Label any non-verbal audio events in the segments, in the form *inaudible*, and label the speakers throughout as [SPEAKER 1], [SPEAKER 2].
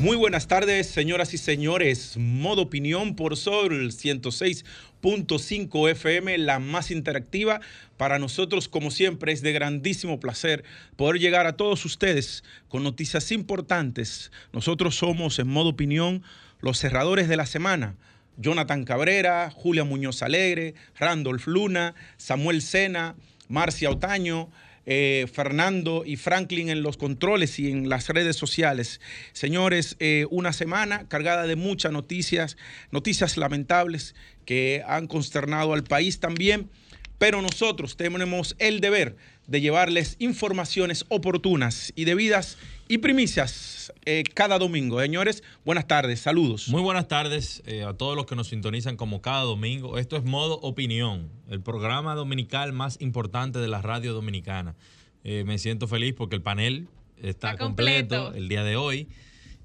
[SPEAKER 1] Muy buenas tardes, señoras y señores. Modo opinión por Sol 106.5 FM, la más interactiva. Para nosotros, como siempre, es de grandísimo placer poder llegar a todos ustedes con noticias importantes. Nosotros somos en modo opinión los cerradores de la semana. Jonathan Cabrera, Julia Muñoz Alegre, Randolph Luna, Samuel Sena, Marcia Otaño, eh, Fernando y Franklin en los controles y en las redes sociales. Señores, eh, una semana cargada de muchas noticias, noticias lamentables que han consternado al país también, pero nosotros tenemos el deber de llevarles informaciones oportunas y debidas y primicias eh, cada domingo. Señores, buenas tardes, saludos.
[SPEAKER 2] Muy buenas tardes eh, a todos los que nos sintonizan como cada domingo. Esto es Modo Opinión, el programa dominical más importante de la radio dominicana. Eh, me siento feliz porque el panel está, completo el día de hoy.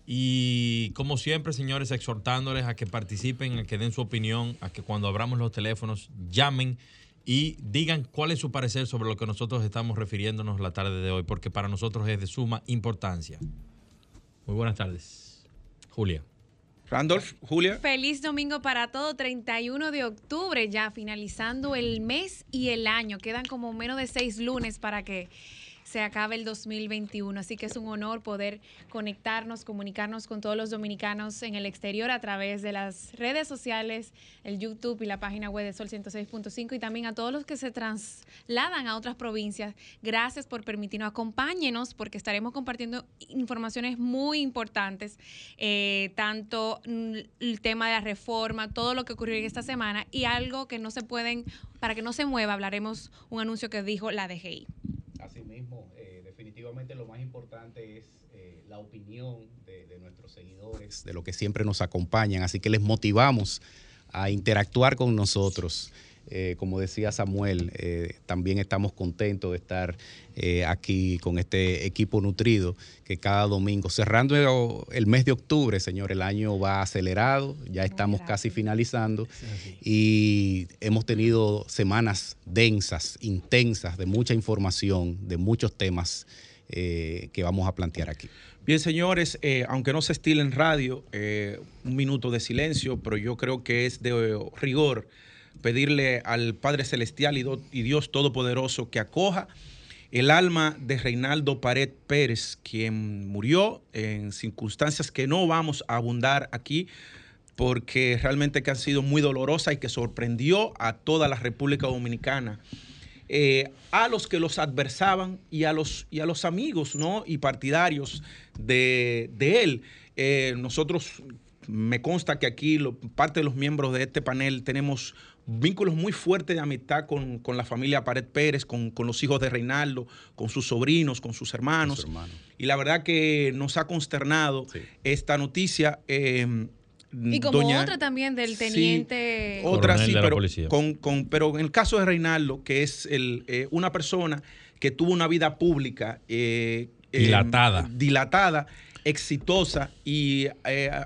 [SPEAKER 2] Y como siempre, señores, exhortándoles a que participen, a que den su opinión, a que cuando abramos los teléfonos llamen y digan cuál es su parecer sobre lo que nosotros estamos refiriéndonos la tarde de hoy, porque para nosotros es de suma importancia. Muy buenas tardes. Julia.
[SPEAKER 1] Randolph, Julia.
[SPEAKER 3] Feliz domingo para todo, 31 de octubre, ya finalizando el mes y el año. Quedan como menos de seis lunes para que se acaba el 2021. Así que es un honor poder conectarnos, comunicarnos con todos los dominicanos en el exterior a través de las redes sociales, el YouTube y la página web de Sol 106.5 y también a todos los que se trasladan a otras provincias. Gracias por permitirnos, acompáñenos porque estaremos compartiendo informaciones muy importantes, eh, tanto el tema de la reforma, todo lo que ocurrió esta semana y algo que no se pueden, para que no se mueva, hablaremos un anuncio que dijo la DGI.
[SPEAKER 4] Mismo, eh, definitivamente lo más importante es eh, la opinión de, de, nuestros seguidores, de lo que siempre nos acompañan. Así que les motivamos a interactuar con nosotros. Eh, como decía Samuel, eh, también estamos contentos de estar eh, aquí con este equipo nutrido que cada domingo, cerrando el mes de octubre, señor, el año va acelerado, ya estamos casi finalizando y hemos tenido semanas densas, intensas, de mucha información, de muchos temas que vamos a plantear aquí.
[SPEAKER 1] Bien, señores, aunque no se estile en radio, un minuto de silencio, pero yo creo que es de rigor pedirle al Padre Celestial y, Dios Todopoderoso que acoja el alma de Reinaldo Pared Pérez, quien murió en circunstancias que no vamos a abundar aquí, porque realmente que han sido muy dolorosas y que sorprendió a toda la República Dominicana. Eh, a los que los adversaban y a los, y a los amigos ¿no? y partidarios de, él. Eh, nosotros, me consta que aquí parte de los miembros de este panel tenemos vínculos muy fuertes de amistad con, la familia Pared Pérez, con, los hijos de Reinaldo, con sus sobrinos, con sus hermanos. Y la verdad que nos ha consternado esta noticia.
[SPEAKER 3] Eh, y como otra también del teniente.
[SPEAKER 1] otra sí, pero, con, pero en el caso de Reinaldo, que es el, eh, una persona que tuvo una vida pública
[SPEAKER 2] eh, dilatada.
[SPEAKER 1] dilatada, exitosa, y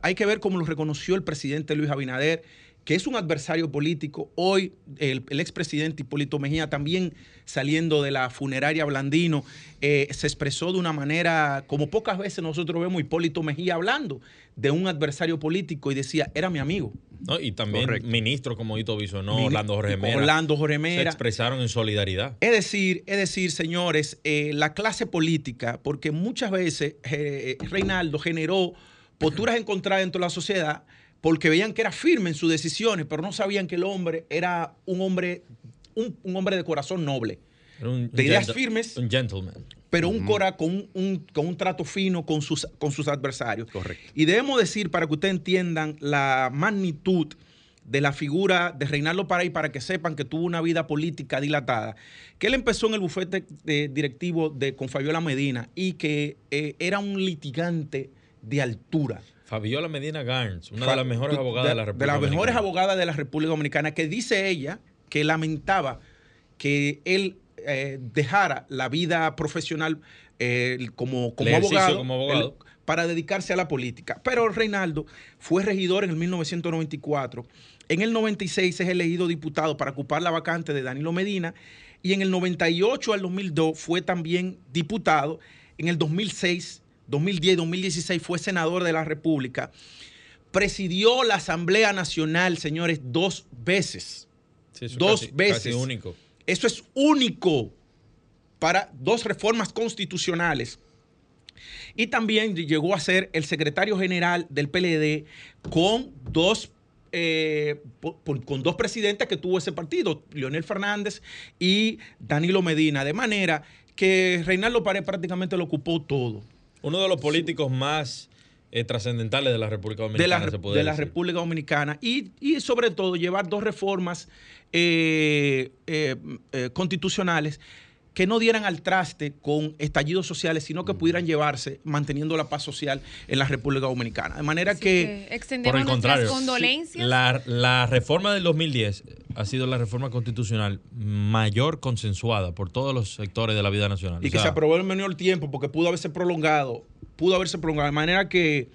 [SPEAKER 1] hay que ver cómo lo reconoció el presidente Luis Abinader que es un adversario político. Hoy el, expresidente Hipólito Mejía también saliendo de la funeraria Blandino eh, se expresó de una manera como pocas veces nosotros vemos Hipólito Mejía hablando de un adversario político y decía, era mi amigo.
[SPEAKER 2] y también ministros como Hito Bisonó, Orlando Jorge Mera.
[SPEAKER 1] Orlando Jorge Mera.
[SPEAKER 2] Se expresaron en solidaridad.
[SPEAKER 1] Es decir, es decir, señores, eh, la clase política, porque muchas veces eh, Reinaldo generó posturas encontradas dentro de la sociedad porque veían que era firme en sus decisiones, pero no sabían que el hombre era un hombre, un, hombre de corazón noble. de ideas firmes.
[SPEAKER 2] Un gentleman.
[SPEAKER 1] Pero un cora con un, con un trato fino con sus, con sus adversarios.
[SPEAKER 2] Correcto.
[SPEAKER 1] Y debemos decir, para que ustedes entiendan la magnitud de la figura de Reinaldo Paray, para que sepan que tuvo una vida política dilatada, que él empezó en el bufete directivo de, con Fabiola Medina y que eh, era un litigante de altura.
[SPEAKER 2] Fabiola Medina Garns, una de las mejores abogadas de, la República
[SPEAKER 1] De las mejores
[SPEAKER 2] Dominicana.
[SPEAKER 1] abogadas de la República Dominicana, que dice ella que lamentaba que él eh, dejara la vida profesional eh, como, como abogado,
[SPEAKER 2] como abogado.
[SPEAKER 1] él- para dedicarse a la política. Pero Reinaldo fue regidor en el 1994. En el 96 es elegido diputado para ocupar la vacante de Danilo Medina. Y en el 98 al 2002 fue también diputado. En el 2006, 2010, 2016 fue senador de la República. Presidió la Asamblea Nacional, señores, dos veces.
[SPEAKER 2] Sí, eso es
[SPEAKER 1] dos
[SPEAKER 2] casi-
[SPEAKER 1] veces.
[SPEAKER 2] casi único.
[SPEAKER 1] Eso es único para dos reformas constitucionales. Y también llegó a ser el secretario general del PLD con dos, eh, por- con dos presidentes que tuvo ese partido, Leonel Fernández y Danilo Medina. De manera que Reinaldo Pared prácticamente lo ocupó todo.
[SPEAKER 2] Uno de los políticos más eh, trascendentales de la República
[SPEAKER 1] de
[SPEAKER 2] Dominicana,
[SPEAKER 1] la,
[SPEAKER 2] se puede
[SPEAKER 1] de la
[SPEAKER 2] decir.
[SPEAKER 1] República Dominicana y, y sobre todo llevar dos reformas eh, eh, eh, constitucionales que no dieran al traste con estallidos sociales, sino
[SPEAKER 2] Mm.
[SPEAKER 1] que pudieran llevarse manteniendo la paz social en la República Dominicana. De manera
[SPEAKER 3] Así
[SPEAKER 1] que,
[SPEAKER 3] que extendemos
[SPEAKER 2] Por el contrario,
[SPEAKER 3] condolencias.
[SPEAKER 2] La, la reforma del 2010 ha sido la reforma constitucional mayor consensuada por todos los sectores de la vida nacional.
[SPEAKER 1] y
[SPEAKER 2] O
[SPEAKER 1] que se aprobó en menor tiempo porque pudo haberse prolongado, pudo haberse prolongado. De manera que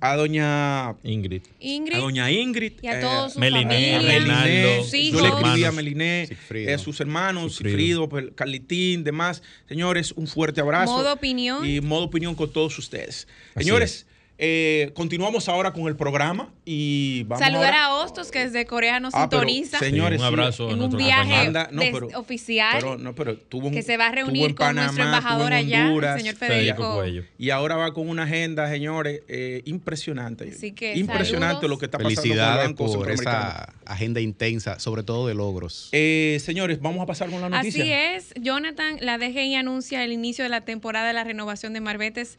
[SPEAKER 1] a doña,
[SPEAKER 2] Ingrid.
[SPEAKER 3] Ingrid
[SPEAKER 1] a doña Ingrid,
[SPEAKER 3] y a
[SPEAKER 1] eh,
[SPEAKER 3] todos sus
[SPEAKER 2] Meliné,
[SPEAKER 1] a Meliné,
[SPEAKER 3] sus
[SPEAKER 1] yo le escribí a
[SPEAKER 2] hermanos.
[SPEAKER 1] Meliné, eh, sus hermanos.
[SPEAKER 2] Sigfrido,
[SPEAKER 1] pues, Carlitín, demás. Señores, un fuerte abrazo.
[SPEAKER 3] Modo opinión.
[SPEAKER 1] Y modo opinión con todos ustedes.
[SPEAKER 2] Así
[SPEAKER 1] Señores, eh, continuamos ahora con el programa y vamos
[SPEAKER 3] Saludar
[SPEAKER 1] ahora-
[SPEAKER 3] a Hostos, que desde Corea nos
[SPEAKER 1] Ah, pero,
[SPEAKER 3] sintoniza
[SPEAKER 1] señores,
[SPEAKER 2] Sí, un
[SPEAKER 1] sí,
[SPEAKER 2] abrazo a
[SPEAKER 3] en un
[SPEAKER 2] nuestro
[SPEAKER 3] viaje
[SPEAKER 2] compañero.
[SPEAKER 1] Anda, no,
[SPEAKER 3] des-
[SPEAKER 1] pero-
[SPEAKER 3] oficial.
[SPEAKER 1] Pero, no, pero tuvo un-
[SPEAKER 3] que se va a reunir con nuestro
[SPEAKER 1] Panamá,
[SPEAKER 3] embajador
[SPEAKER 1] tuvo en
[SPEAKER 3] allá,
[SPEAKER 1] Honduras,
[SPEAKER 3] el señor
[SPEAKER 2] Federico.
[SPEAKER 1] Y ahora va con una agenda, señores, eh, impresionante.
[SPEAKER 3] Así que
[SPEAKER 1] impresionante
[SPEAKER 3] saludos.
[SPEAKER 1] lo que está pasando con el
[SPEAKER 4] Felicidades
[SPEAKER 1] Banco
[SPEAKER 4] por esa agenda intensa, sobre todo de logros.
[SPEAKER 1] Eh, señores, vamos a pasar con la noticia.
[SPEAKER 3] Así es, Jonathan, la DGI anuncia el inicio de la temporada de la renovación de Marbetes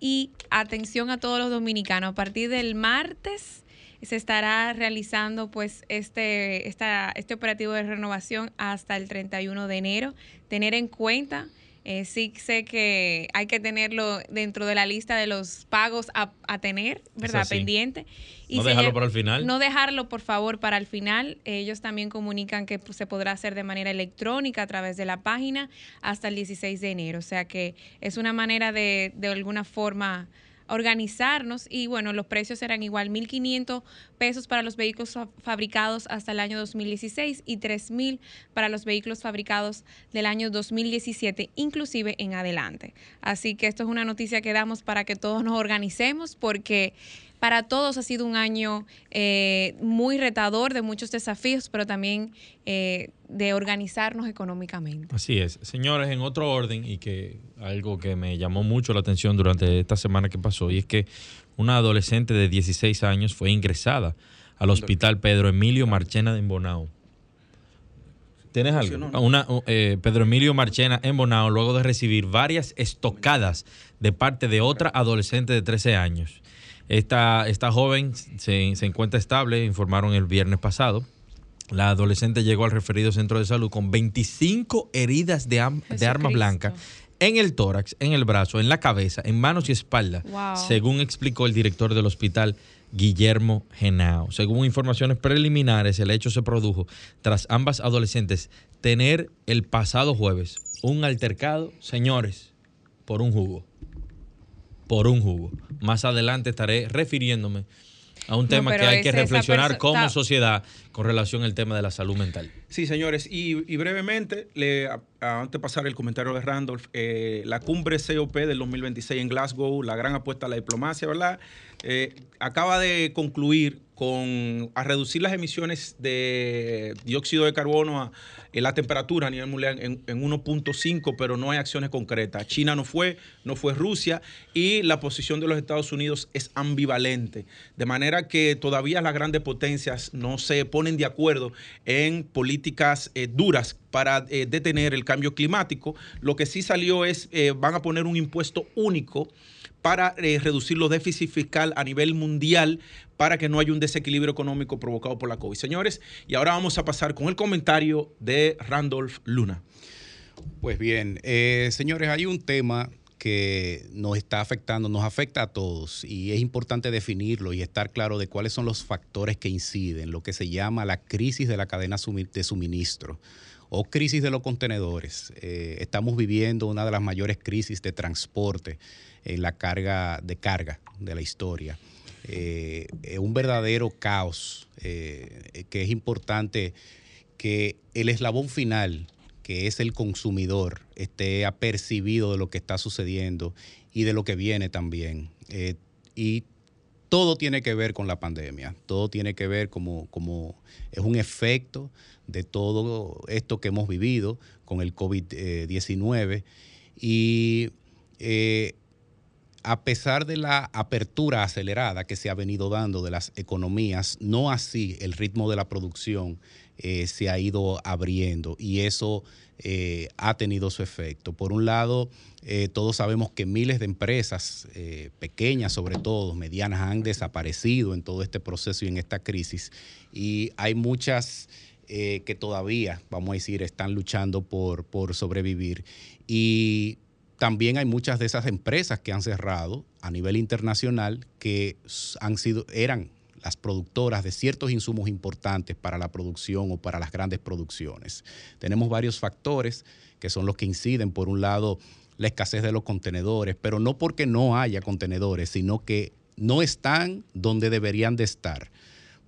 [SPEAKER 3] y atención a todos los dominicanos. A partir del martes se estará realizando pues este, esta, este operativo de renovación hasta el 31 de enero. Tener en cuenta, eh, sí sé que hay que tenerlo dentro de la lista de los pagos a, a tener, ¿verdad? Pendiente.
[SPEAKER 2] No dejarlo para el final.
[SPEAKER 3] No dejarlo, por favor, para el final. Ellos también comunican que pues, se podrá hacer de manera electrónica a través de la página hasta el 16 de enero. O sea que es una manera de, de alguna forma organizarnos y bueno, los precios serán igual 1.500 pesos para los vehículos fa- fabricados hasta el año 2016 y 3.000 para los vehículos fabricados del año 2017, inclusive en adelante. Así que esto es una noticia que damos para que todos nos organicemos porque para todos ha sido un año eh, muy retador, de muchos desafíos, pero también eh, de organizarnos económicamente.
[SPEAKER 2] Así es. Señores, en otro orden, y que algo que me llamó mucho la atención durante esta semana que pasó, y es que una adolescente de 16 años fue ingresada al hospital Pedro Emilio Marchena de Embonao. ¿Tienes algo? Una, eh, Pedro Emilio Marchena en Bonao, luego de recibir varias estocadas de parte de otra adolescente de 13 años. Esta, esta joven se, se encuentra estable, informaron el viernes pasado. La adolescente llegó al referido centro de salud con 25 heridas de, am- de arma blanca en el tórax, en el brazo, en la cabeza, en manos y espalda,
[SPEAKER 3] Wow.
[SPEAKER 2] según explicó el director del hospital Guillermo Genao. Según informaciones preliminares, el hecho se produjo tras ambas adolescentes tener el pasado jueves un altercado, señores, por un jugo. Por un jugo. Más adelante estaré refiriéndome a un
[SPEAKER 3] No,
[SPEAKER 2] tema que hay que reflexionar como sociedad con relación al tema de la salud mental.
[SPEAKER 1] Sí, señores, y, y brevemente, le, a- a- antes de pasar el comentario de Randolph, eh, la cumbre COP del 2026 en Glasgow, la gran apuesta a la diplomacia, ¿verdad? Eh, acaba de concluir con a reducir las emisiones de dióxido de carbono a, en la temperatura a nivel mundial en, en 1.5, pero no hay acciones concretas. China no fue, no fue Rusia y la posición de los Estados Unidos es ambivalente, de manera que todavía las grandes potencias no se ponen de acuerdo en políticas eh, duras para eh, detener el cambio climático. Lo que sí salió es, eh, van a poner un impuesto único para eh, reducir los déficits fiscal a nivel mundial para que no haya un desequilibrio económico provocado por la COVID. Señores, y ahora vamos a pasar con el comentario de Randolph Luna.
[SPEAKER 4] Pues bien, eh, señores, hay un tema que nos está afectando, nos afecta a todos y es importante definirlo y estar claro de cuáles son los factores que inciden, lo que se llama la crisis de la cadena de suministro o crisis de los contenedores. Eh, estamos viviendo una de las mayores crisis de transporte en la carga de carga de la historia. Eh, un verdadero caos eh, que es importante que el eslabón final que es el consumidor, esté apercibido de lo que está sucediendo y de lo que viene también. Y todo tiene que ver con la pandemia, todo tiene que ver como, como es un efecto de todo esto que hemos vivido con el COVID-19. Y eh, a pesar de la apertura acelerada que se ha venido dando de las economías, no así el ritmo de la producción eh, se ha ido abriendo y eso eh, ha tenido su efecto. Por un lado, eh, todos sabemos que miles de empresas, pequeñas sobre todo, medianas, han desaparecido en todo este proceso y en esta crisis y hay muchas que todavía, vamos a decir, están luchando por, por sobrevivir. Y también hay muchas de esas empresas que han cerrado a nivel internacional que han sido, eran las productoras de ciertos insumos importantes para la producción o para las grandes producciones. Tenemos varios factores que son los que inciden, por un lado, la escasez de los contenedores, pero no porque no haya contenedores, sino que no están donde deberían de estar.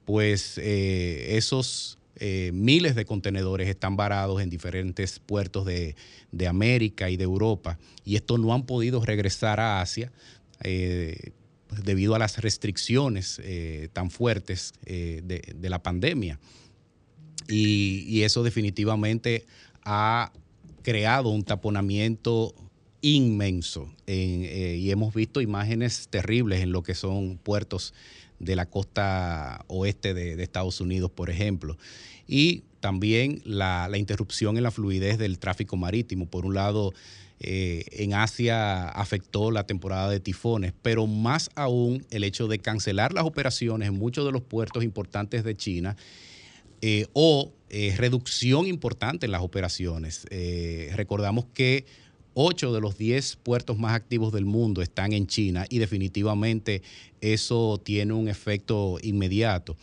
[SPEAKER 4] Pues eh, esos eh, miles de contenedores están varados en diferentes puertos de, América y de Europa y estos no han podido regresar a Asia. Eh, debido a las restricciones eh, tan fuertes eh, de, la pandemia. Y, eso definitivamente ha creado un taponamiento inmenso eh, y hemos visto imágenes terribles en lo que son puertos de la costa oeste de, Estados Unidos, por ejemplo. Y también la interrupción en la fluidez del tráfico marítimo. Por un lado, eh, en Asia afectó la temporada de tifones, pero más aún el hecho de cancelar las operaciones en muchos de los puertos importantes de China eh, o eh, reducción importante en las operaciones. recordamos que 8 de los 10 puertos más activos del mundo están en China y definitivamente eso tiene un efecto inmediato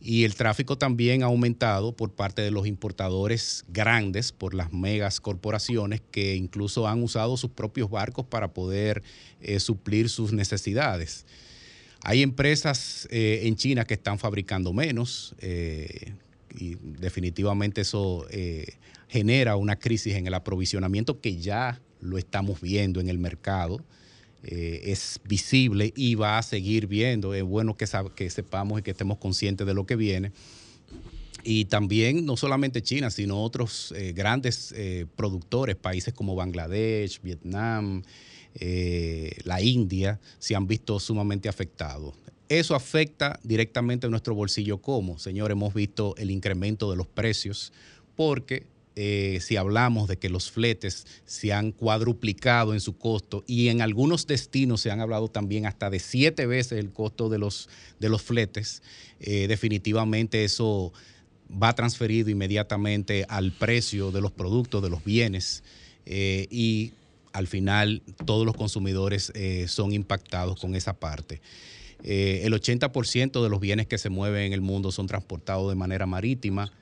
[SPEAKER 4] y el tráfico también ha aumentado por parte de los importadores grandes, por las megas corporaciones que incluso han usado sus propios barcos para poder eh, suplir sus necesidades. Hay empresas eh, en China que están fabricando menos eh, y definitivamente eso genera una crisis en el aprovisionamiento que ya lo estamos viendo en el mercado. Eh, es visible y va a seguir viendo. Es bueno que, sepamos y que estemos conscientes de lo que viene. Y también no solamente China, sino otros eh, grandes eh, productores, países como Bangladesh, Vietnam, la India, se han visto sumamente afectados. Eso afecta directamente a nuestro bolsillo como, señor, hemos visto el incremento de los precios porque eh, si hablamos de que los fletes se han cuadruplicado en su costo y en algunos destinos se han hablado también hasta de siete veces el costo de los, de los fletes, eh, definitivamente eso va transferido inmediatamente al precio de los productos, de los bienes eh, y al final todos los consumidores son impactados con esa parte. el 80% de los bienes que se mueven en el mundo son transportados de manera marítima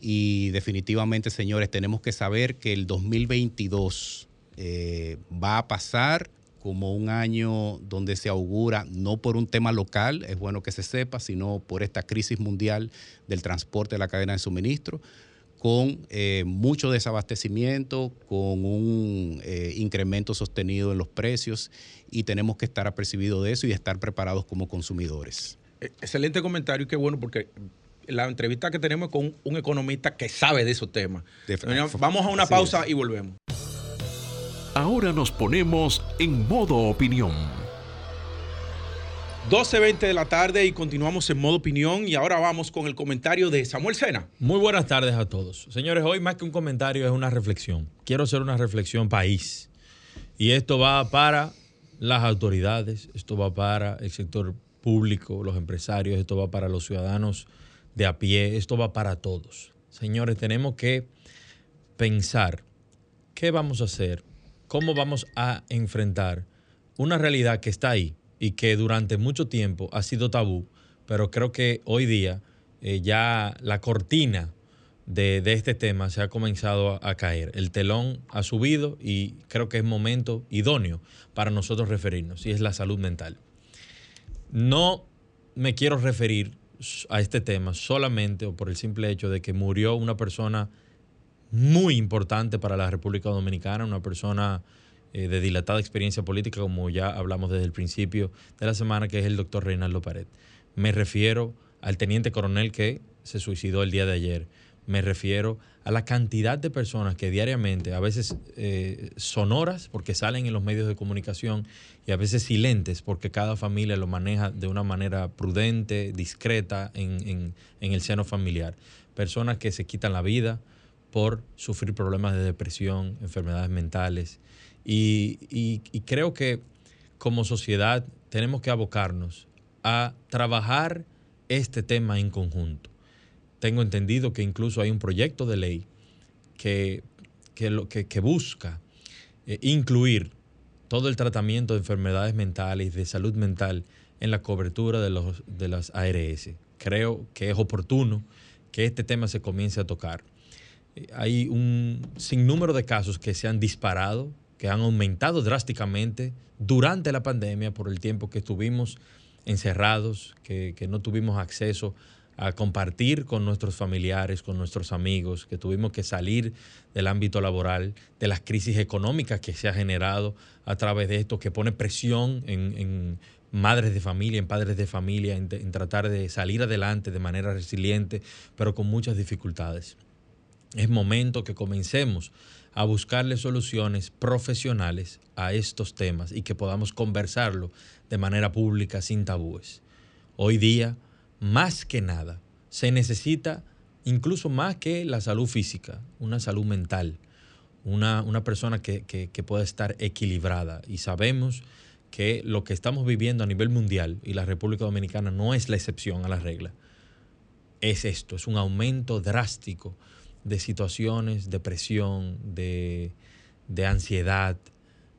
[SPEAKER 4] y definitivamente, señores, tenemos que saber que el 2022 eh, va a pasar como un año donde se augura, no por un tema local, es bueno que se sepa, sino por esta crisis mundial del transporte de la cadena de suministro, con eh, mucho desabastecimiento, con un eh, incremento sostenido en los precios y tenemos que estar apercibidos de eso y estar preparados como consumidores.
[SPEAKER 1] Excelente comentario y qué bueno porque la entrevista que tenemos con un economista que sabe de esos temas. Vamos a una pausa y volvemos.
[SPEAKER 5] Ahora nos ponemos en modo opinión.
[SPEAKER 1] 12.20 de la tarde y continuamos en modo opinión y ahora vamos con el comentario de Samuel Sena.
[SPEAKER 2] Muy buenas tardes a todos. Señores, hoy más que un comentario es una reflexión. Quiero hacer una reflexión país. Y esto va para las autoridades, esto va para el sector público, los empresarios, esto va para los ciudadanos de a pie, esto va para todos. Señores, tenemos que pensar qué vamos a hacer cómo vamos a enfrentar una realidad que está ahí y que durante mucho tiempo ha sido tabú, pero creo que hoy día eh, ya la cortina de, este tema se ha comenzado a, caer. El telón ha subido y creo que es momento idóneo para nosotros referirnos, y es la salud mental. No me quiero referir a este tema solamente o por el simple hecho de que murió una persona muy importante para la República Dominicana, una persona eh, de dilatada experiencia política, como ya hablamos desde el principio de la semana, que es el doctor Reinaldo Pared. Me refiero al teniente coronel que se suicidó el día de ayer. Me refiero a la cantidad de personas que diariamente, a veces eh, sonoras porque salen en los medios de comunicación y a veces silentes porque cada familia lo maneja de una manera prudente, discreta en el seno familiar. Personas que se quitan la vida, por sufrir problemas de depresión, enfermedades mentales. Y, creo que como sociedad tenemos que abocarnos a trabajar este tema en conjunto. Tengo entendido que incluso hay un proyecto de ley que, que, busca eh, incluir todo el tratamiento de enfermedades mentales, de salud mental en la cobertura de, los, de las ARS. Creo que es oportuno que este tema se comience a tocar hay un sinnúmero de casos que se han disparado, que han aumentado drásticamente durante la pandemia por el tiempo que estuvimos encerrados, que, no tuvimos acceso a compartir con nuestros familiares, con nuestros amigos, que tuvimos que salir del ámbito laboral, de las crisis económicas que se ha generado a través de esto, que pone presión en, madres de familia, en padres de familia, en tratar de salir adelante de manera resiliente, pero con muchas dificultades es momento que comencemos a buscarle soluciones profesionales a estos temas y que podamos conversarlo de manera pública sin tabúes. Hoy día, más que nada, se necesita incluso más que la salud física, una salud mental, una, persona que, que pueda estar equilibrada. Y sabemos que lo que estamos viviendo a nivel mundial y la República Dominicana no es la excepción a la regla. Es esto, es un aumento drástico de situaciones, de presión, de, ansiedad,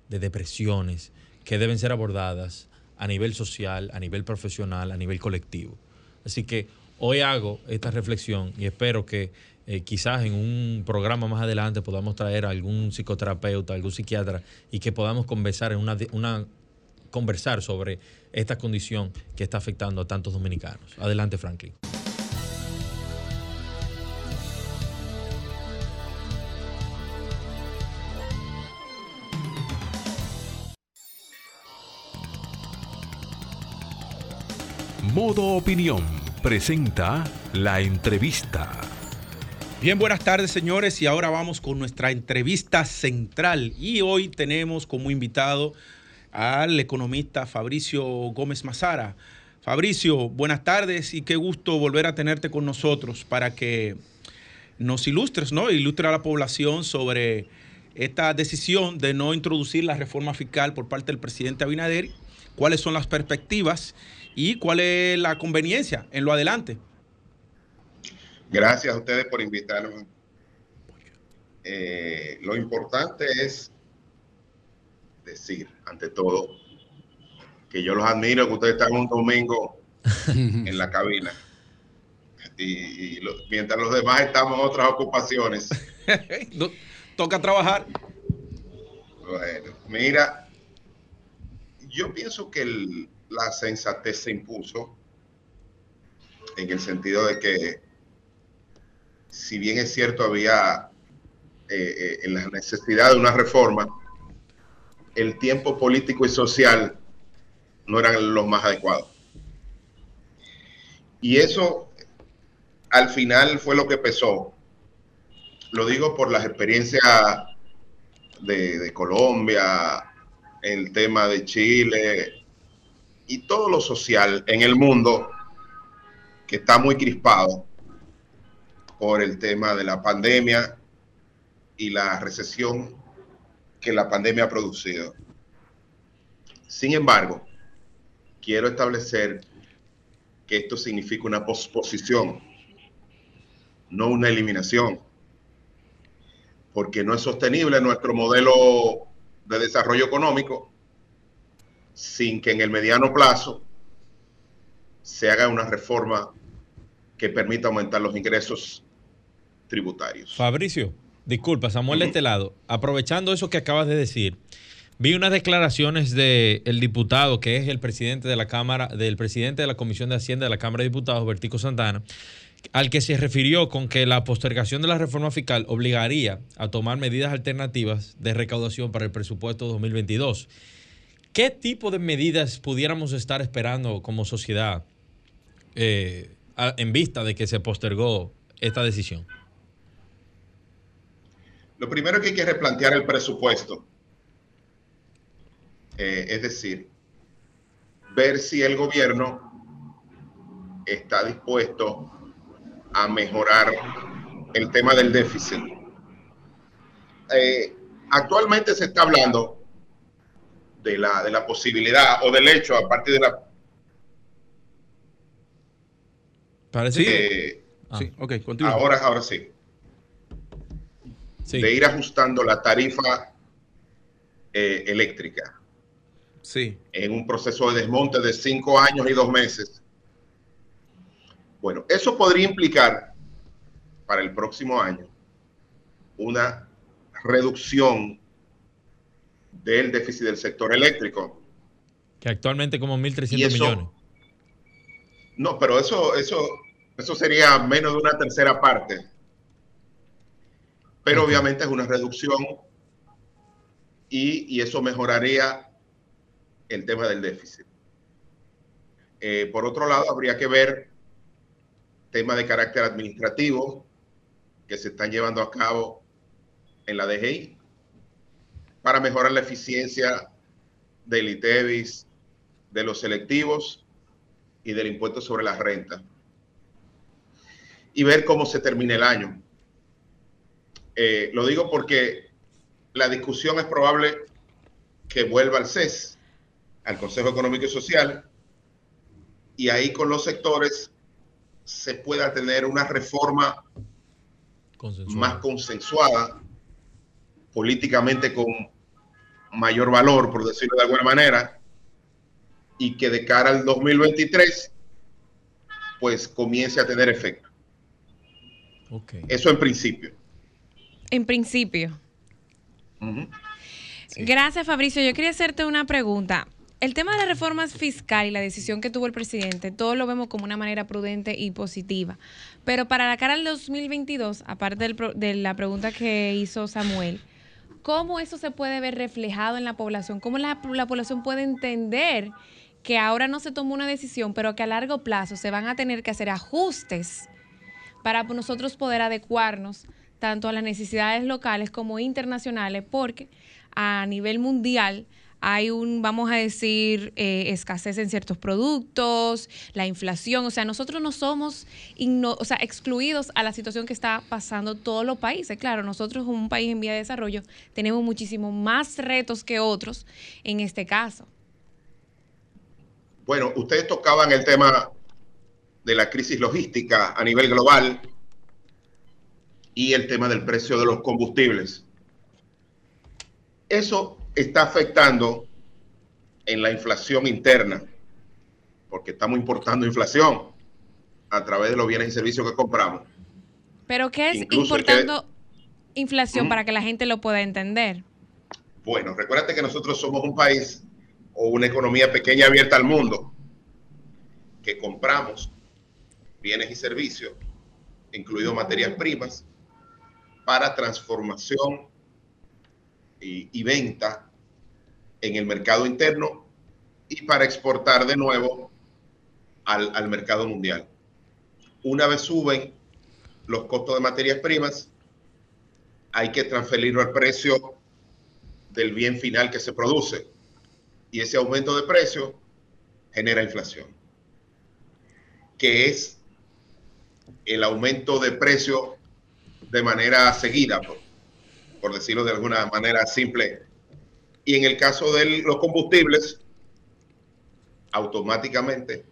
[SPEAKER 2] de depresiones, que deben ser abordadas a nivel social, a nivel profesional, a nivel colectivo. Así que hoy hago esta reflexión y espero que eh, quizás en un programa más adelante podamos traer a algún psicoterapeuta, algún psiquiatra y que podamos conversar, en una, conversar sobre esta condición que está afectando a tantos dominicanos. Adelante, Franklin.
[SPEAKER 5] Modo Opinión presenta la entrevista.
[SPEAKER 1] Bien, buenas tardes señores y ahora vamos con nuestra entrevista central y hoy tenemos como invitado al economista Fabricio Gómez Mazara. Fabricio, buenas tardes y qué gusto volver a tenerte con nosotros para que nos ilustres, ¿no? Ilustre a la población sobre esta decisión de no introducir la reforma fiscal por parte del presidente Abinader, cuáles son las perspectivas y cuál es la conveniencia en lo adelante.
[SPEAKER 6] Gracias a ustedes por invitarnos. Eh, lo importante es decir, ante todo, que yo los admiro, que ustedes están un domingo *laughs* en la cabina. Y, mientras los demás estamos en otras ocupaciones. *laughs*
[SPEAKER 1] Toca trabajar.
[SPEAKER 6] Bueno, mira, yo pienso que el, la sensatez se impuso en el sentido de que, si bien es cierto, había eh, eh, en la necesidad de una reforma, el tiempo político y social no eran los más adecuados. Y eso al final fue lo que pesó. Lo digo por las experiencias de, de Colombia, el tema de Chile, y todo lo social en el mundo que está muy crispado por el tema de la pandemia y la recesión que la pandemia ha producido. Sin embargo, quiero establecer que esto significa una posposición, no una eliminación, porque no es sostenible nuestro modelo de desarrollo económico sin que en el mediano plazo se haga una reforma que permita aumentar los ingresos tributarios.
[SPEAKER 2] Fabricio, disculpa, Samuel de este lado, aprovechando eso que acabas de decir, vi unas declaraciones del el diputado que es el presidente de la Cámara, del presidente de la Comisión de Hacienda de la Cámara de Diputados, Bertico Santana, al que se refirió con que la postergación de la reforma fiscal obligaría a tomar medidas alternativas de recaudación para el presupuesto 2022. ¿Qué tipo de medidas pudiéramos estar esperando como sociedad eh, en vista de que se postergó esta decisión?
[SPEAKER 6] Lo primero que hay que replantear el presupuesto. Eh, es decir, ver si el gobierno está dispuesto a mejorar el tema del déficit. Eh, actualmente se está hablando de la, de la posibilidad o del hecho, a partir de la...
[SPEAKER 2] Parece que...
[SPEAKER 6] Ah. Sí, ok, continúa. Ahora, ahora sí. De ir ajustando la tarifa eh, eléctrica.
[SPEAKER 1] Sí.
[SPEAKER 6] En un proceso de desmonte de cinco años y dos meses bueno, eso podría implicar para el próximo año una reducción del déficit del sector eléctrico.
[SPEAKER 2] Que actualmente como 1.300 millones.
[SPEAKER 6] No, pero eso, eso, eso sería menos de una tercera parte. Pero obviamente es una reducción y, eso mejoraría el tema del déficit. Eh, por otro lado, habría que ver temas de carácter administrativo que se están llevando a cabo en la DGI para mejorar la eficiencia del ITEVIS, de los selectivos y del impuesto sobre la renta. Y ver cómo se termina el año. Eh, lo digo porque la discusión es probable que vuelva al CES, al Consejo Económico y Social, y ahí con los sectores se pueda tener una reforma más consensuada, políticamente con mayor valor, por decirlo de alguna manera, y que de cara al 2023, pues comience a tener efecto. Eso en principio.
[SPEAKER 3] En principio. Gracias, Fabricio. Yo quería hacerte una pregunta el tema de las reformas fiscal y la decisión que tuvo el presidente, todos lo vemos como una manera prudente y positiva. Pero para la cara del 2022, aparte de la pregunta que hizo Samuel, ¿cómo eso se puede ver reflejado en la población? ¿Cómo la, la población puede entender que ahora no se tomó una decisión, pero que a largo plazo se van a tener que hacer ajustes para nosotros poder adecuarnos tanto a las necesidades locales como internacionales, porque a nivel mundial hay un, vamos a decir, eh, escasez en ciertos productos, la inflación, o sea, nosotros no somos o sea, excluidos a la situación que está pasando todos los países. Claro, nosotros como un país en vía de desarrollo tenemos muchísimo más retos que otros en este caso.
[SPEAKER 6] Bueno, ustedes tocaban el tema de la crisis logística a nivel global y el tema del precio de los combustibles. Eso está afectando en la inflación interna, porque estamos importando inflación a través de los bienes y servicios que compramos.
[SPEAKER 3] ¿Pero qué es importando inflación para que la gente lo pueda entender?
[SPEAKER 6] Bueno, recuérdate que nosotros somos un país o una economía pequeña abierta al mundo, que compramos bienes y servicios, incluidos materias primas, para transformación y, venta en el mercado interno y para exportar de nuevo al, al, mercado mundial. Una vez suben los costos de materias primas, hay que transferirlo al precio del bien final que se produce. Y ese aumento de precio genera inflación, que es el aumento de precio de manera seguida por decirlo de alguna manera simple. Y en el caso de los combustibles, automáticamente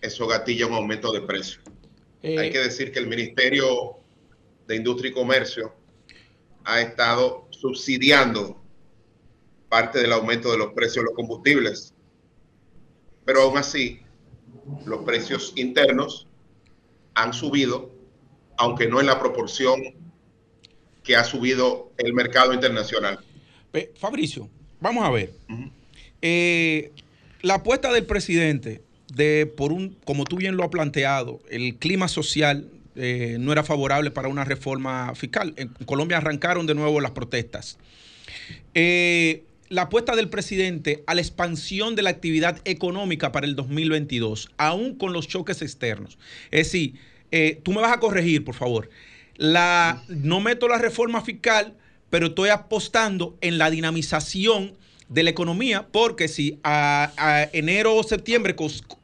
[SPEAKER 6] eso gatilla un aumento de precio. Eh, Hay que decir que el Ministerio de Industria y Comercio ha estado subsidiando parte del aumento de los precios de los combustibles. Pero aún así, los precios internos han subido, aunque no en la proporción que ha subido el mercado internacional.
[SPEAKER 1] Fabricio, vamos a ver. Eh, la apuesta del presidente de, por un, como tú bien lo has planteado, el clima social eh, no era favorable para una reforma fiscal. En Colombia arrancaron de nuevo las protestas. Eh, la apuesta del presidente a la expansión de la actividad económica para el 2022, aún con los choques externos. Es decir, eh, tú me vas a corregir, por favor. No meto la reforma fiscal, pero estoy apostando en la dinamización de la economía, porque si a, enero o septiembre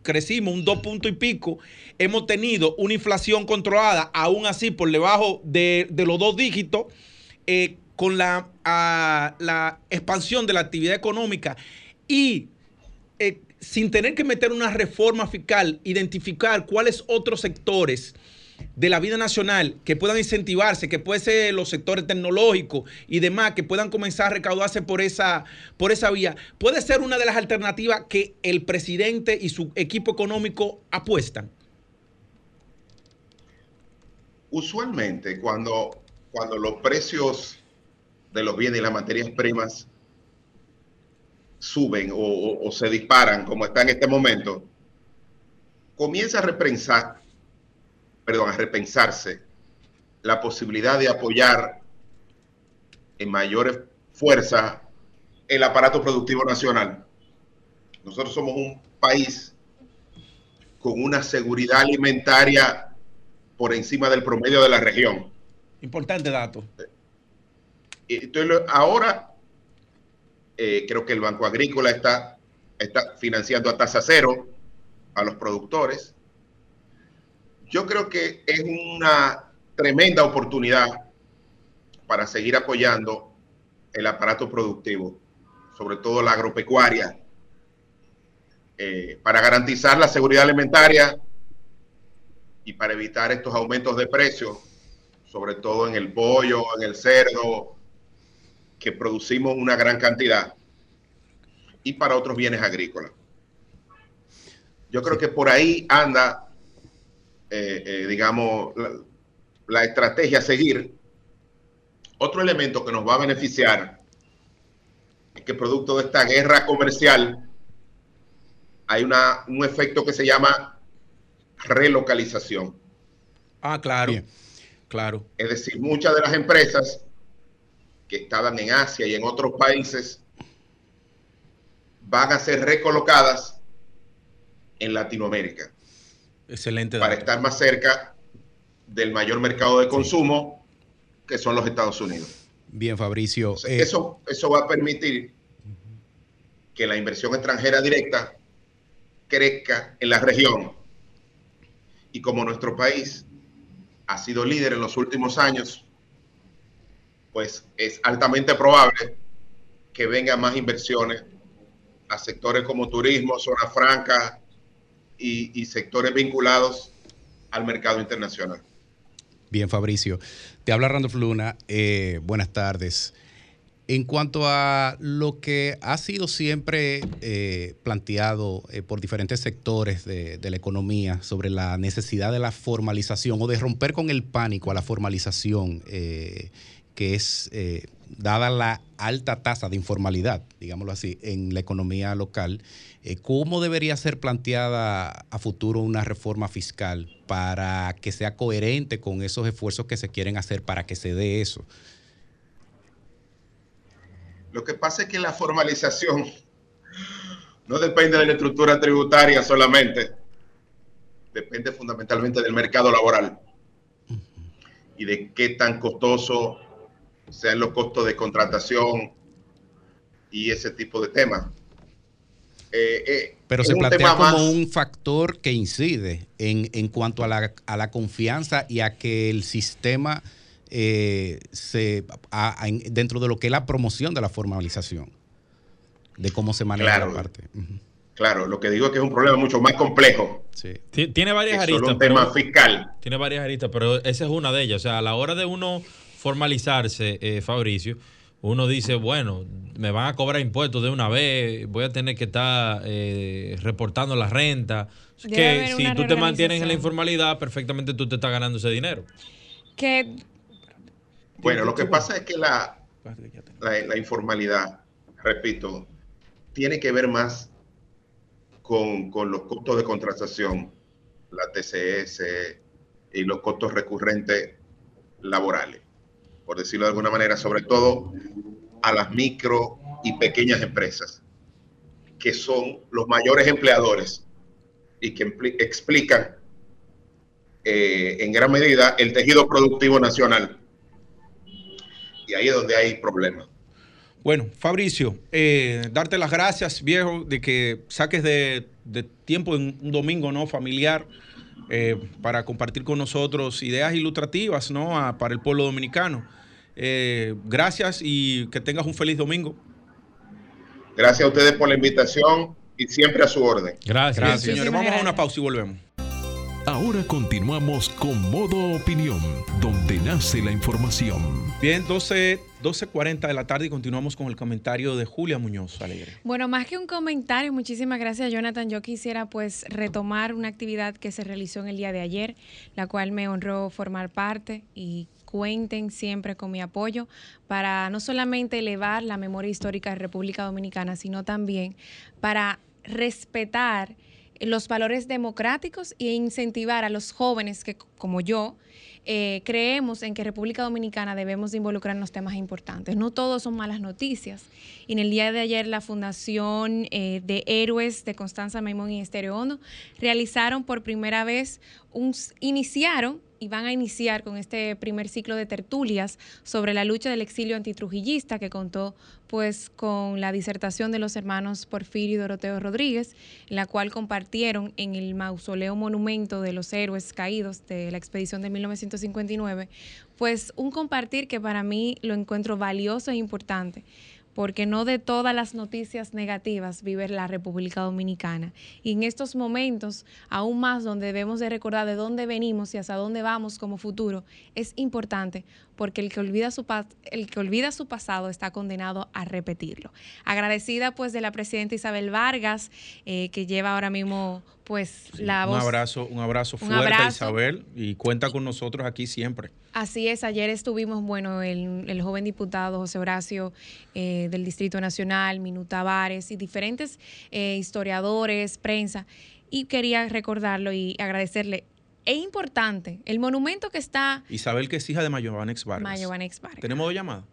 [SPEAKER 1] crecimos un dos puntos y pico, hemos tenido una inflación controlada, aún así por debajo de, los dos dígitos, eh, con la, la, expansión de la actividad económica y eh, sin tener que meter una reforma fiscal, identificar cuáles otros sectores de la vida nacional que puedan incentivarse, que pueden ser los sectores tecnológicos y demás, que puedan comenzar a recaudarse por esa, por esa vía, puede ser una de las alternativas que el presidente y su equipo económico apuestan.
[SPEAKER 6] Usualmente cuando, cuando los precios de los bienes y las materias primas suben o, se disparan como está en este momento, comienza a repensar, perdón, a repensarse la posibilidad de apoyar en mayor fuerza el aparato productivo nacional. Nosotros somos un país con una seguridad alimentaria por encima del promedio de la región.
[SPEAKER 1] Importante dato.
[SPEAKER 6] Entonces, ahora eh, creo que el Banco Agrícola está, está financiando a tasa cero a los productores. Yo creo que es una tremenda oportunidad para seguir apoyando el aparato productivo, sobre todo la agropecuaria, eh, para garantizar la seguridad alimentaria y para evitar estos aumentos de precios, sobre todo en el pollo, en el cerdo, que producimos una gran cantidad y para otros bienes agrícolas. Yo creo que por ahí anda, eh, eh, digamos, la, estrategia a seguir. Otro elemento que nos va a beneficiar es que producto de esta guerra comercial hay una, un efecto que se llama relocalización.
[SPEAKER 1] Ah, claro, claro.
[SPEAKER 6] Es decir, muchas de las empresas que estaban en Asia y en otros países van a ser recolocadas en Latinoamérica.
[SPEAKER 1] Excelente.
[SPEAKER 6] Para estar más cerca del mayor mercado de consumo, que son los Estados Unidos.
[SPEAKER 4] Bien, Fabricio.
[SPEAKER 6] Eh, eso, eso va a permitir que la inversión extranjera directa crezca en la región. Y como nuestro país ha sido líder en los últimos años pues es altamente probable que vengan más inversiones a sectores como turismo, zona franca y, sectores vinculados al mercado internacional.
[SPEAKER 4] Bien, Fabricio. Te habla Randolph Luna. Eh, buenas tardes. En cuanto a lo que ha sido siempre eh, planteado eh, por diferentes sectores de, la economía sobre la necesidad de la formalización o de romper con el pánico a la formalización que es, dada la alta tasa de informalidad, digámoslo así, en la economía local, eh, ¿cómo debería ser planteada a futuro una reforma fiscal para que sea coherente con esos esfuerzos que se quieren hacer para que se dé eso?
[SPEAKER 6] Lo que pasa es que la formalización no depende de la estructura tributaria solamente, depende fundamentalmente del mercado laboral y de qué tan costoso sean los costos de contratación y ese tipo de temas.
[SPEAKER 4] Eh, eh, Pero se plantea como un factor que incide en, en cuanto a la, a la, confianza y a que el sistema eh, se dentro de lo que es la promoción de la formalización, de cómo se maneja la parte.
[SPEAKER 6] Claro, lo que digo es que es un problema mucho más complejo.
[SPEAKER 2] Tiene varias aristas.
[SPEAKER 6] un tema fiscal.
[SPEAKER 2] Tiene varias aristas, pero esa es una de ellas. O sea, a la hora de uno formalizarse, eh, Fabricio, uno dice, bueno, me van a cobrar impuestos de una vez, voy a tener que estar eh, reportando la renta. que si tú te mantienes en la informalidad, perfectamente tú te estás ganando ese dinero.
[SPEAKER 3] Que
[SPEAKER 6] bueno, lo que pasa es que la, la, informalidad, repito, tiene que ver más con, con, los costos de contratación, la TCS y los costos recurrentes laborales, por decirlo de alguna manera, sobre todo a las micro y pequeñas empresas, que son los mayores empleadores y que explican eh, en gran medida el tejido productivo nacional y ahí es donde hay problemas.
[SPEAKER 1] Bueno, Fabricio, eh, darte las gracias, viejo, de que saques de, tiempo en un domingo no familiar eh, para compartir con nosotros ideas ilustrativas ¿no? para el pueblo dominicano. Eh, gracias y que tengas un feliz domingo.
[SPEAKER 6] Gracias a ustedes por la invitación y siempre a su orden.
[SPEAKER 1] Gracias, gracias señores. Vamos a una pausa y volvemos.
[SPEAKER 5] Ahora continuamos con Modo Opinión, donde nace la información.
[SPEAKER 1] Bien, 12, 12.40 de la tarde y continuamos con el comentario de Julia Muñoz Alegre.
[SPEAKER 3] Bueno, más que un comentario, muchísimas gracias Jonathan. Yo quisiera pues retomar una actividad que se realizó en el día de ayer, la cual me honró formar parte y cuenten siempre con mi apoyo para no solamente elevar la memoria histórica de República Dominicana, sino también para respetar los valores democráticos e incentivar a los jóvenes que, como yo, eh, creemos en que República Dominicana debemos de involucrar en los temas importantes. No todos son malas noticias. Y en el día de ayer la Fundación eh, de Héroes de Constanza Maimón y Estéreo Hondo realizaron por primera vez, un, iniciaron y van a iniciar con este primer ciclo de tertulias sobre la lucha del exilio antitrujillista que contó pues con la disertación de los hermanos Porfirio y Doroteo Rodríguez, la cual compartieron en el mausoleo monumento de los héroes caídos de la expedición de 1959, pues un compartir que para mí lo encuentro valioso e importante porque no de todas las noticias negativas vive la República Dominicana. Y en estos momentos, aún más donde debemos de recordar de dónde venimos y hacia dónde vamos como futuro, es importante porque el que olvida su, el que olvida su pasado está condenado a repetirlo. Agradecida pues de la presidenta Isabel Vargas, eh, que lleva ahora mismo pues la
[SPEAKER 1] voz. Un abrazo, un abrazo fuerte Isabel y cuenta con nosotros aquí siempre.
[SPEAKER 3] Así es, ayer estuvimos, bueno, el, joven diputado José Horacio eh, del Distrito Nacional, Minuta Tavares y diferentes eh, historiadores, prensa, y quería recordarlo y agradecerle es importante. El monumento que está.
[SPEAKER 1] Isabel, que es hija de Mayobanex Vargas.
[SPEAKER 3] Mayobanex Vargas.
[SPEAKER 1] ¿Tenemos dos llamadas?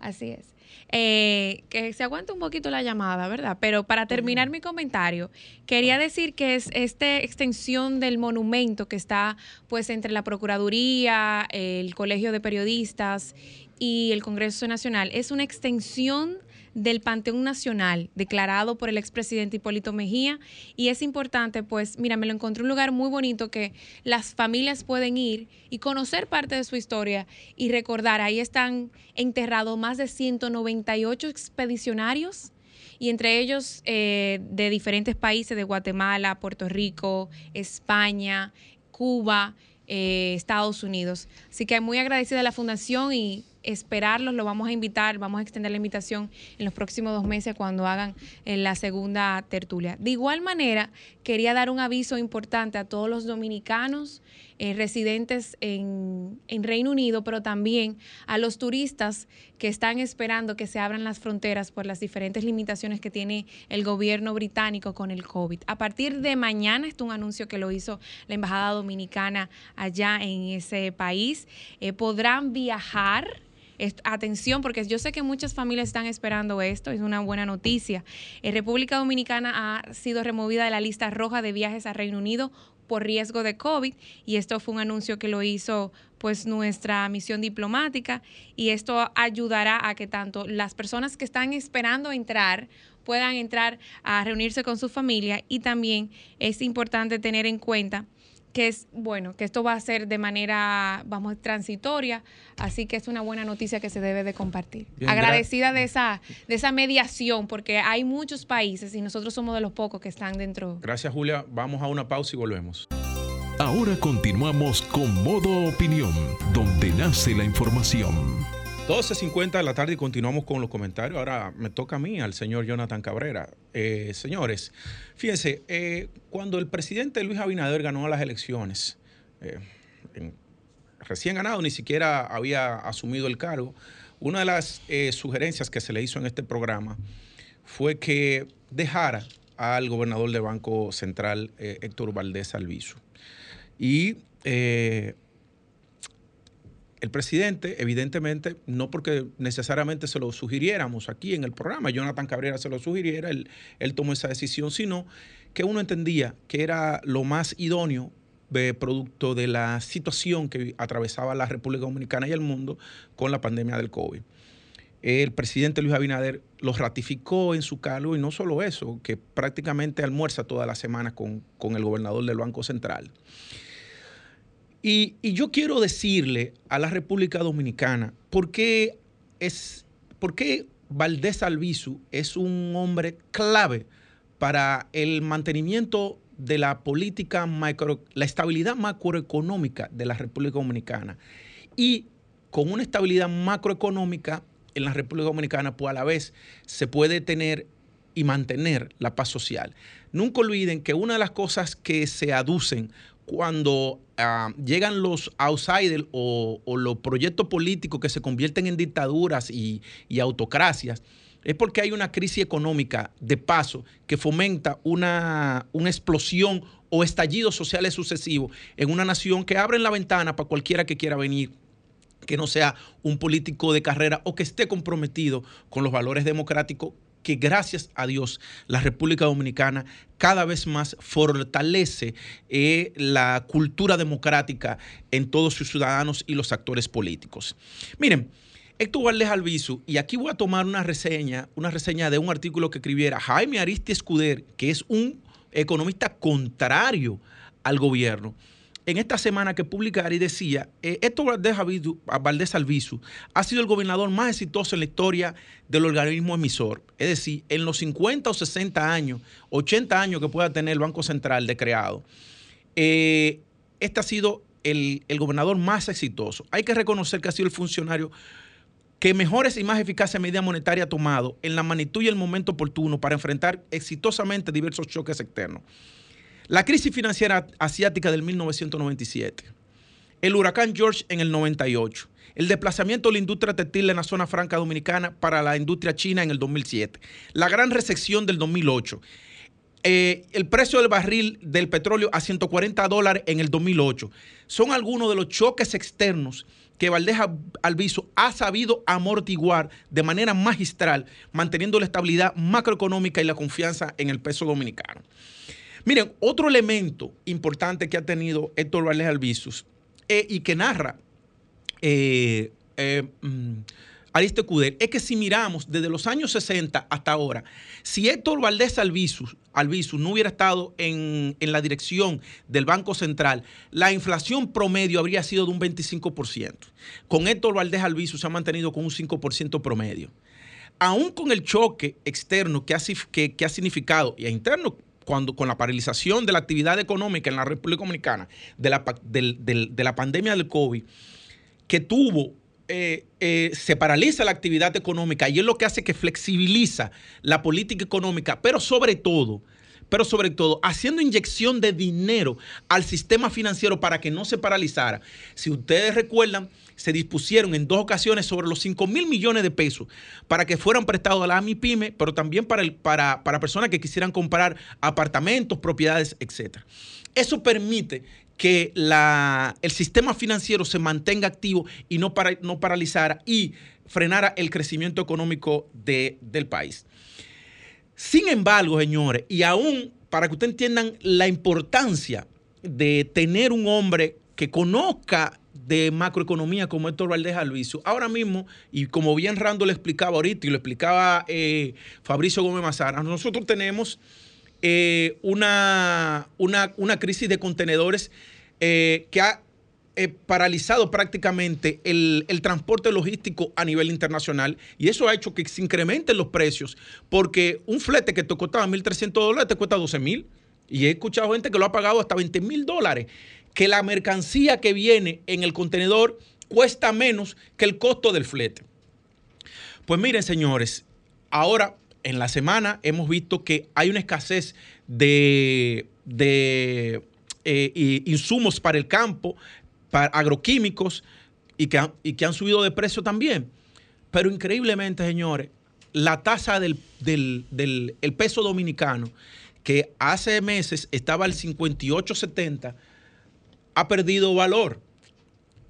[SPEAKER 3] Así es. Eh, que se aguante un poquito la llamada, ¿verdad? Pero para terminar mi comentario, quería decir que es esta extensión del monumento que está pues entre la Procuraduría, el Colegio de Periodistas y el Congreso Nacional, es una extensión del Panteón Nacional, declarado por el expresidente Hipólito Mejía. Y es importante, pues, mira, me lo encontré un lugar muy bonito que las familias pueden ir y conocer parte de su historia y recordar. Ahí están enterrados más de 198 expedicionarios y entre ellos eh, de diferentes países, de Guatemala, Puerto Rico, España, Cuba, eh, Estados Unidos. Así que muy agradecida a la fundación y esperarlos, lo vamos a invitar, vamos a extender la invitación en los próximos dos meses cuando hagan eh, la segunda tertulia. De igual manera, quería dar un aviso importante a todos los dominicanos eh, residentes en, Reino Unido, pero también a los turistas que están esperando que se abran las fronteras por las diferentes limitaciones que tiene el gobierno británico con el COVID. A partir de mañana, esto es un anuncio que lo hizo la Embajada Dominicana allá en ese país, eh, podrán viajar atención, porque yo sé que muchas familias están esperando esto, es una buena noticia. Eh, República Dominicana ha sido removida de la lista roja de viajes a Reino Unido por riesgo de COVID y esto fue un anuncio que lo hizo pues nuestra misión diplomática y esto ayudará a que tanto las personas que están esperando entrar puedan entrar a reunirse con su familia y también es importante tener en cuenta que es bueno, que esto va a ser de manera, vamos, transitoria, así que es una buena noticia que se debe de compartir. Agradecida de esa, de esa mediación, porque hay muchos países y nosotros somos de los pocos que están dentro.
[SPEAKER 1] Gracias, Julia. Vamos a una pausa y volvemos.
[SPEAKER 5] Ahora continuamos con Modo Opinión, donde nace la información.
[SPEAKER 1] 12.50 de la tarde y continuamos con los comentarios. Ahora me toca a mí, al señor Jonathan Cabrera. Eh, señores, fíjense, eh, cuando el presidente Luis Abinader ganó las elecciones, eh, recién ganado, ni siquiera había asumido el cargo, una de las sugerencias que se le hizo en este programa fue que dejara al gobernador del Banco Central, Héctor Valdés Alviso. Y el presidente, evidentemente, no porque necesariamente se lo sugiriéramos aquí en el programa, Jonathan Cabrera se lo sugiriera, él, tomó esa decisión, sino que uno entendía que era lo más idóneo de producto de la situación que atravesaba la República Dominicana y el mundo con la pandemia del COVID. El presidente Luis Abinader lo ratificó en su cargo y no solo eso, que prácticamente almuerza toda la semana con, con el gobernador del Banco Central. Y, yo quiero decirle a la República Dominicana por qué, es, por qué Valdés Albizu es un hombre clave para el mantenimiento de la política macro, la estabilidad macroeconómica de la República Dominicana. Y con una estabilidad macroeconómica en la República Dominicana, pues a la vez se puede tener y mantener la paz social. Nunca olviden que una de las cosas que se aducen cuando ah, llegan los outsiders o, los proyectos políticos que se convierten en dictaduras y, autocracias, es porque hay una crisis económica de paso que fomenta una, una explosión o estallidos sociales sucesivos en una nación que abre la ventana para cualquiera que quiera venir que no sea un político de carrera o que esté comprometido con los valores democráticos que gracias a Dios la República Dominicana cada vez más fortalece eh, la cultura democrática en todos sus ciudadanos y los actores políticos. Miren, Héctor Valdés Albizu, y aquí voy a tomar una reseña, una reseña de un artículo que escribiera Jaime Aristi Escuder, que es un economista contrario al gobierno en esta semana que publicara y decía, eh, Héctor Valdés Albizu ha sido el gobernador más exitoso en la historia del organismo emisor. Es decir, en los 50 o 60 años, 80 años que pueda tener el Banco Central de creado, eh, este ha sido el, el gobernador más exitoso. Hay que reconocer que ha sido el funcionario que mejores y más eficaces medidas monetarias ha tomado en la magnitud y el momento oportuno para enfrentar exitosamente diversos choques externos. La crisis financiera asiática del 1997, el huracán George en el 98, el desplazamiento de la industria textil en la zona franca dominicana para la industria china en el 2007, la gran recesión del 2008, eh, el precio del barril del petróleo a 140 dólares en el 2008. Son algunos de los choques externos que Valdez Alviso ha sabido amortiguar de manera magistral, manteniendo la estabilidad macroeconómica y la confianza en el peso dominicano. Miren, otro elemento importante que ha tenido Héctor Valdés Albizus eh, y que narra eh, eh mm, Ariste Cuder es que si miramos desde los años 60 hasta ahora, si Héctor Valdés Albizus, no hubiera estado en, en, la dirección del Banco Central, la inflación promedio habría sido de un 25%. Con Héctor Valdés Albizus se ha mantenido con un 5% promedio. Aún con el choque externo que ha, que, que ha significado y interno cuando con la paralización de la actividad económica en la República Dominicana de la, de la pandemia del COVID, que tuvo, eh, eh, se paraliza la actividad económica y es lo que hace que flexibiliza la política económica, pero sobre todo, pero sobre todo haciendo inyección de dinero al sistema financiero para que no se paralizara. Si ustedes recuerdan, se dispusieron en dos ocasiones sobre los 5 mil millones de pesos para que fueran prestados a la AMIPYME, pero también para, el, para, para personas que quisieran comprar apartamentos, propiedades, etc. Eso permite que la, el sistema financiero se mantenga activo y no, para, no paralizara y frenara el crecimiento económico del país. Sin embargo, señores, y aún para que ustedes entiendan la importancia de tener un hombre que conozca de macroeconomía como Héctor Valdés Alviso, ahora mismo, y como bien Rando le explicaba ahorita y lo explicaba eh, Fabricio Gómez Mazara, nosotros tenemos eh, una, una, crisis de contenedores eh, que ha paralizado prácticamente el, el, transporte logístico a nivel internacional. Y eso ha hecho que se incrementen los precios porque un flete que te costaba 1.300 dólares te cuesta 12.000 y he escuchado gente que lo ha pagado hasta 20 mil dólares que la mercancía que viene en el contenedor cuesta menos que el costo del flete. Pues miren, señores, ahora en la semana hemos visto que hay una escasez de, de eh, insumos para el campo, para agroquímicos, y que, han, y que han subido de precio también. Pero increíblemente, señores, la tasa del, del el peso dominicano, que hace meses estaba al 58.70, ha perdido valor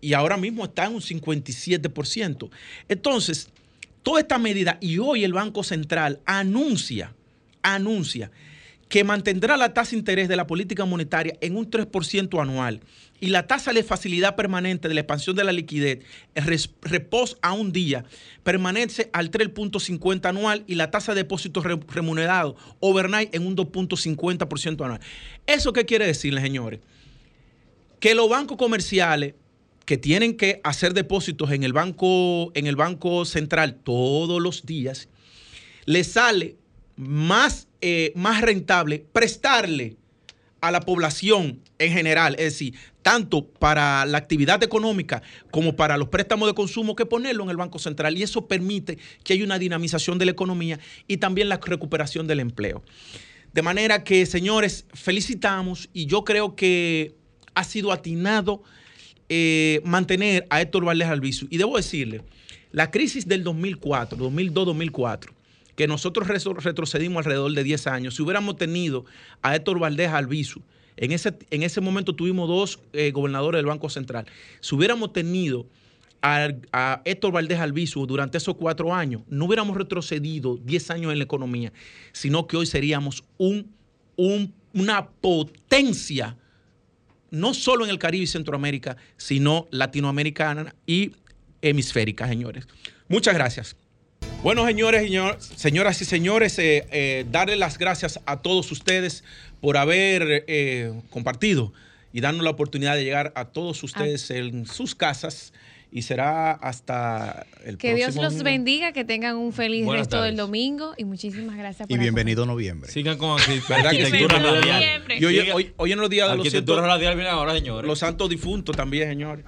[SPEAKER 1] y ahora mismo está en un 57%. Entonces, toda esta medida, y hoy el Banco Central anuncia, anuncia que mantendrá la tasa de interés de la política monetaria en un 3% anual y la tasa de facilidad permanente de la expansión de la liquidez, el reposo a un día, permanece al 3.50 anual y la tasa de depósitos remunerados overnight en un 2.50% anual. ¿Eso qué quiere decirle, señores? Que los bancos comerciales que tienen que hacer depósitos en el banco, en el banco central todos los días, les sale más, eh, más rentable prestarle a la población en general, es decir, tanto para la actividad económica como para los préstamos de consumo, que ponerlo en el Banco Central. Y eso permite que haya una dinamización de la economía y también la recuperación del empleo. De manera que, señores, felicitamos y yo creo que ha sido atinado eh, mantener a Héctor Valdés Albizu. Y debo decirle, la crisis del 2004, 2002-2004, que nosotros retrocedimos alrededor de 10 años, si hubiéramos tenido a Héctor Valdés Albizu, en ese, en ese momento tuvimos dos eh, gobernadores del Banco Central, si hubiéramos tenido a, Héctor Valdés Albizu durante esos cuatro años, no hubiéramos retrocedido 10 años en la economía, sino que hoy seríamos un, una potencia no solo en el Caribe y Centroamérica, sino latinoamericana y hemisférica, señores. Muchas gracias. Bueno, señores, señoras y señores, eh, eh, darle las gracias a todos ustedes por haber eh, compartido y darnos la oportunidad de llegar a todos ustedes en sus casas y será hasta el
[SPEAKER 3] que Dios los bendiga, que tengan un feliz resto del domingo y muchísimas gracias
[SPEAKER 4] por Y bienvenido noviembre.
[SPEAKER 2] Sigan con *laughs* arquitectura
[SPEAKER 1] radial. Y hoy, hoy, hoy, en los días de los,
[SPEAKER 2] santos, radial viene ahora, señores.
[SPEAKER 1] los santos difuntos también, señores.